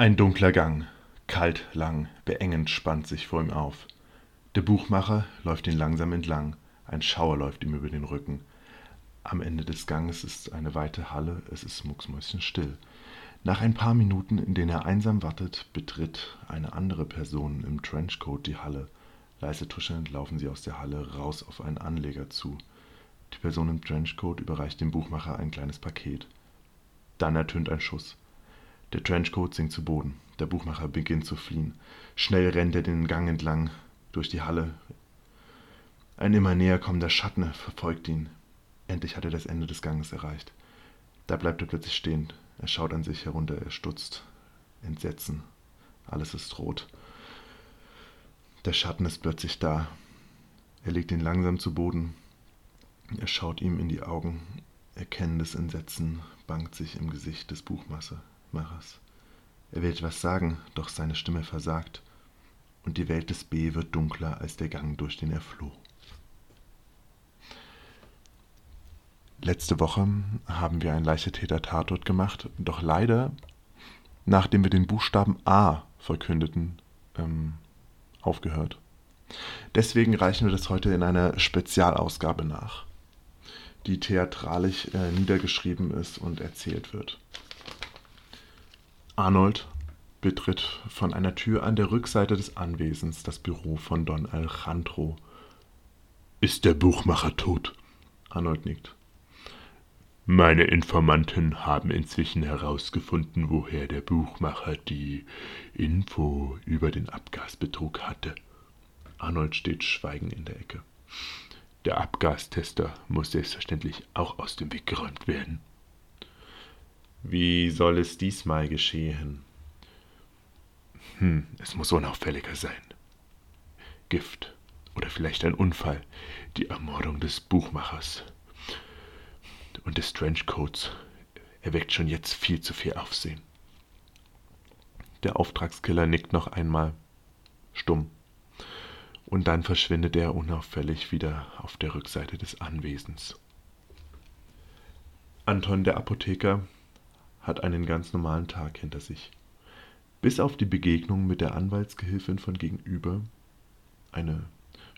Ein dunkler Gang, kalt, lang, beengend spannt sich vor ihm auf. Der Buchmacher läuft ihn langsam entlang, ein Schauer läuft ihm über den Rücken. Am Ende des Ganges ist eine weite Halle, es ist mucksmäuschenstill. Nach ein paar Minuten, in denen er einsam wartet, betritt eine andere Person im Trenchcoat die Halle. Leise tuschelnd laufen sie aus der Halle raus auf einen Anleger zu. Die Person im Trenchcoat überreicht dem Buchmacher ein kleines Paket. Dann ertönt ein Schuss. Der Trenchcoat sinkt zu Boden. Der Buchmacher beginnt zu fliehen. Schnell rennt er den Gang entlang, durch die Halle. Ein immer näher kommender Schatten verfolgt ihn. Endlich hat er das Ende des Ganges erreicht. Da bleibt er plötzlich stehen. Er schaut an sich herunter, er stutzt. Entsetzen. Alles ist rot. Der Schatten ist plötzlich da. Er legt ihn langsam zu Boden. Er schaut ihm in die Augen. Erkennendes Entsetzen bangt sich im Gesicht des Buchmachers. Er will etwas sagen, doch seine Stimme versagt, und die Welt des B wird dunkler als der Gang, durch den er floh. Letzte Woche haben wir einen Leichetäter-Tatort gemacht, doch leider, nachdem wir den Buchstaben A verkündeten, ähm, aufgehört. Deswegen reichen wir das heute in einer Spezialausgabe nach, die theatralisch äh, niedergeschrieben ist und erzählt wird. Arnold betritt von einer Tür an der Rückseite des Anwesens das Büro von Don Alejandro. Ist der Buchmacher tot? Arnold nickt. Meine Informanten haben inzwischen herausgefunden, woher der Buchmacher die Info über den Abgasbetrug hatte. Arnold steht schweigend in der Ecke. Der Abgastester muss selbstverständlich auch aus dem Weg geräumt werden. Wie soll es diesmal geschehen? Hm, es muss unauffälliger sein. Gift oder vielleicht ein Unfall, die Ermordung des Buchmachers und des Trenchcoats erweckt schon jetzt viel zu viel Aufsehen. Der Auftragskiller nickt noch einmal stumm und dann verschwindet er unauffällig wieder auf der Rückseite des Anwesens. Anton der Apotheker hat einen ganz normalen Tag hinter sich. Bis auf die Begegnung mit der Anwaltsgehilfin von gegenüber, eine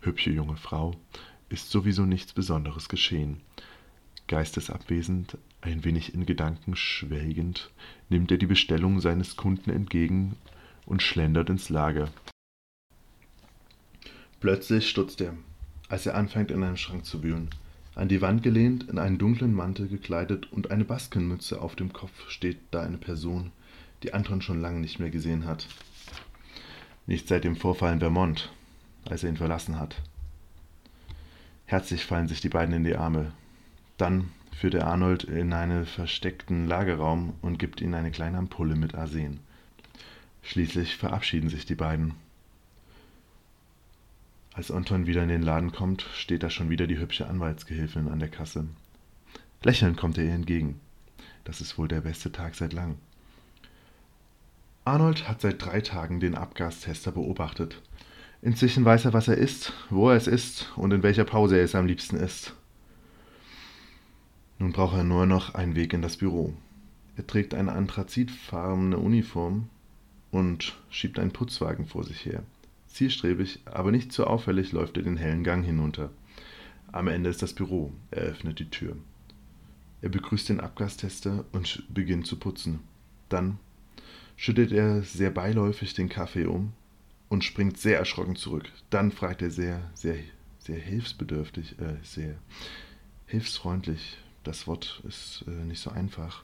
hübsche junge Frau, ist sowieso nichts Besonderes geschehen. Geistesabwesend, ein wenig in Gedanken schwelgend, nimmt er die Bestellung seines Kunden entgegen und schlendert ins Lager. Plötzlich stutzt er, als er anfängt, in einem Schrank zu wühlen. An die Wand gelehnt, in einen dunklen Mantel gekleidet und eine Baskenmütze auf dem Kopf steht da eine Person, die Anton schon lange nicht mehr gesehen hat. Nicht seit dem Vorfall in Vermont, als er ihn verlassen hat. Herzlich fallen sich die beiden in die Arme. Dann führt er Arnold in einen versteckten Lagerraum und gibt ihm eine kleine Ampulle mit Arsen. Schließlich verabschieden sich die beiden. Als Anton wieder in den Laden kommt, steht da schon wieder die hübsche Anwaltsgehilfin an der Kasse. Lächelnd kommt er ihr entgegen. Das ist wohl der beste Tag seit langem. Arnold hat seit drei Tagen den Abgastester beobachtet. Inzwischen weiß er, was er isst, wo er es isst und in welcher Pause er es am liebsten isst. Nun braucht er nur noch einen Weg in das Büro. Er trägt eine anthrazitfarbene Uniform und schiebt einen Putzwagen vor sich her. Zielstrebig, aber nicht zu auffällig läuft er den hellen Gang hinunter. Am Ende ist das Büro. Er öffnet die Tür. Er begrüßt den Abgastester und beginnt zu putzen. Dann schüttet er sehr beiläufig den Kaffee um und springt sehr erschrocken zurück. Dann fragt er sehr, sehr, sehr hilfsbedürftig, äh, sehr hilfsfreundlich. Das Wort ist äh, nicht so einfach.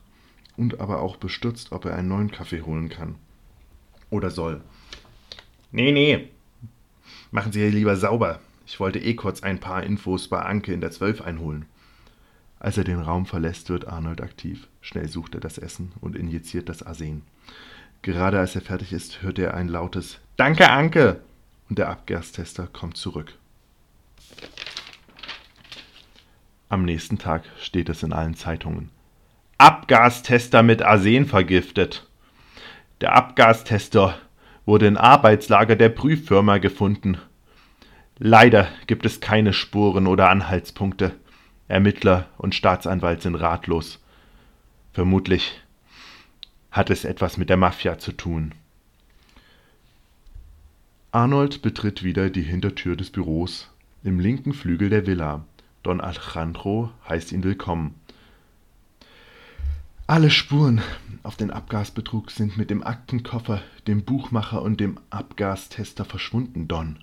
Und aber auch bestürzt, ob er einen neuen Kaffee holen kann. Oder soll. Nee, nee, Machen Sie hier lieber sauber. Ich wollte eh kurz ein paar Infos bei Anke in der Zwölf einholen. Als er den Raum verlässt, wird Arnold aktiv. Schnell sucht er das Essen und injiziert das Arsen. Gerade als er fertig ist, hört er ein lautes Danke, Anke! Und der Abgastester kommt zurück. Am nächsten Tag steht es in allen Zeitungen. Abgastester mit Arsen vergiftet. Der Abgastester wurde im Arbeitslager der Prüffirma gefunden. Leider gibt es keine Spuren oder Anhaltspunkte. Ermittler und Staatsanwalt sind ratlos. Vermutlich Hat es etwas mit der Mafia zu tun? Arnold betritt wieder die Hintertür des Büros im linken Flügel der Villa. Don Alejandro heißt ihn willkommen. Alle Spuren auf den Abgasbetrug sind mit dem Aktenkoffer, dem Buchmacher und dem Abgastester verschwunden, Don.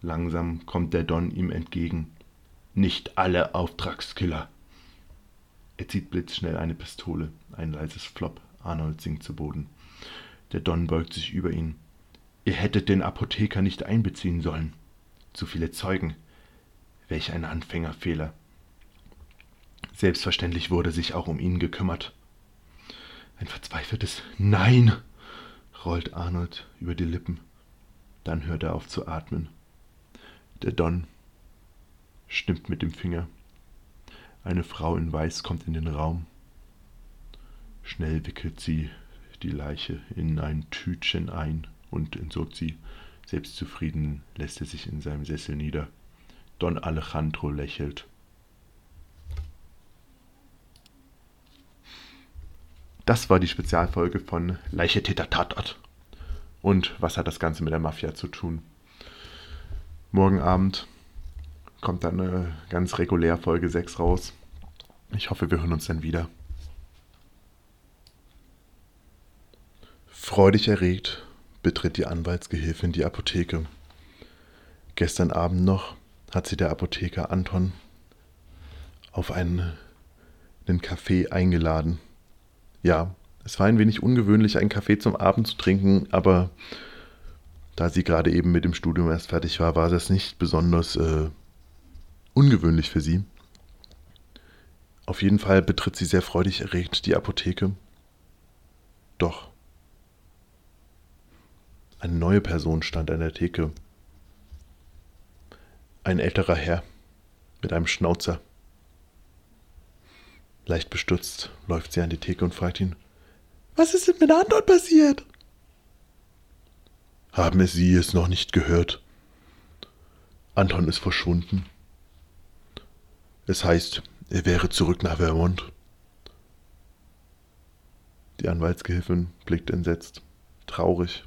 Langsam kommt der Don ihm entgegen. Nicht alle Auftragskiller. Er zieht blitzschnell eine Pistole. Ein leises Flop. Arnold sinkt zu Boden. Der Don beugt sich über ihn. Ihr hättet den Apotheker nicht einbeziehen sollen. Zu viele Zeugen. Welch ein Anfängerfehler. Selbstverständlich wurde sich auch um ihn gekümmert. Ein verzweifeltes Nein rollt Arnold über die Lippen. Dann hört er auf zu atmen. Der Don stimmt mit dem Finger. Eine Frau in Weiß kommt in den Raum. Schnell wickelt sie die Leiche in ein Tütchen ein und entsorgt sie. Selbstzufrieden lässt er sich in seinem Sessel nieder. Don Alejandro lächelt. Das war die Spezialfolge von Leiche Täter Tatort. Und was hat das Ganze mit der Mafia zu tun? Morgen Abend kommt dann eine ganz regulär Folge 6 raus. Ich hoffe, wir hören uns dann wieder. Freudig erregt betritt die Anwaltsgehilfin die Apotheke. Gestern Abend noch hat sie der Apotheker Anton auf einen, einen Kaffee eingeladen. Ja, es war ein wenig ungewöhnlich, einen Kaffee zum Abend zu trinken, aber da sie gerade eben mit dem Studium erst fertig war, war das nicht besonders äh, ungewöhnlich für sie. Auf jeden Fall betritt sie sehr freudig erregt die Apotheke. Doch. Eine neue Person stand an der Theke. Ein älterer Herr mit einem Schnauzer. Leicht bestürzt läuft sie an die Theke und fragt ihn, was ist denn mit Anton passiert? Haben Sie es noch nicht gehört? Anton ist verschwunden. Es heißt, er wäre zurück nach Vermont. Die Anwaltsgehilfin blickt entsetzt, traurig,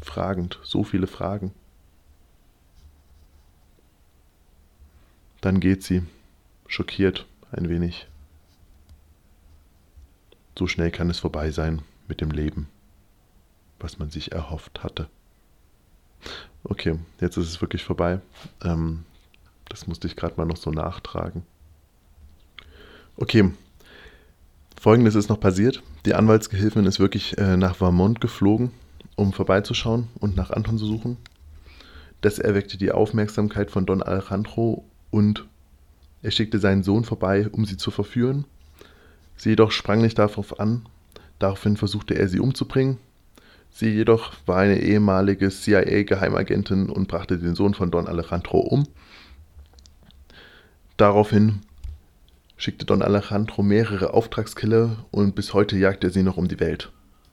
fragend, so viele Fragen. Dann geht sie, schockiert ein wenig. So schnell kann es vorbei sein mit dem Leben, was man sich erhofft hatte. Okay, jetzt ist es wirklich vorbei. Ähm, das musste ich gerade mal noch so nachtragen. Okay, folgendes ist noch passiert. Die Anwaltsgehilfin ist wirklich äh, nach Vermont geflogen, um vorbeizuschauen und nach Anton zu suchen. Das erweckte die Aufmerksamkeit von Don Alejandro und er schickte seinen Sohn vorbei, um sie zu verführen. Sie jedoch sprang nicht darauf an. Daraufhin versuchte er sie umzubringen. Sie jedoch war eine ehemalige CIA-Geheimagentin und brachte den Sohn von Don Alejandro um. Daraufhin schickte Don Alejandro mehrere Auftragskiller und bis heute jagt er sie noch um die Welt.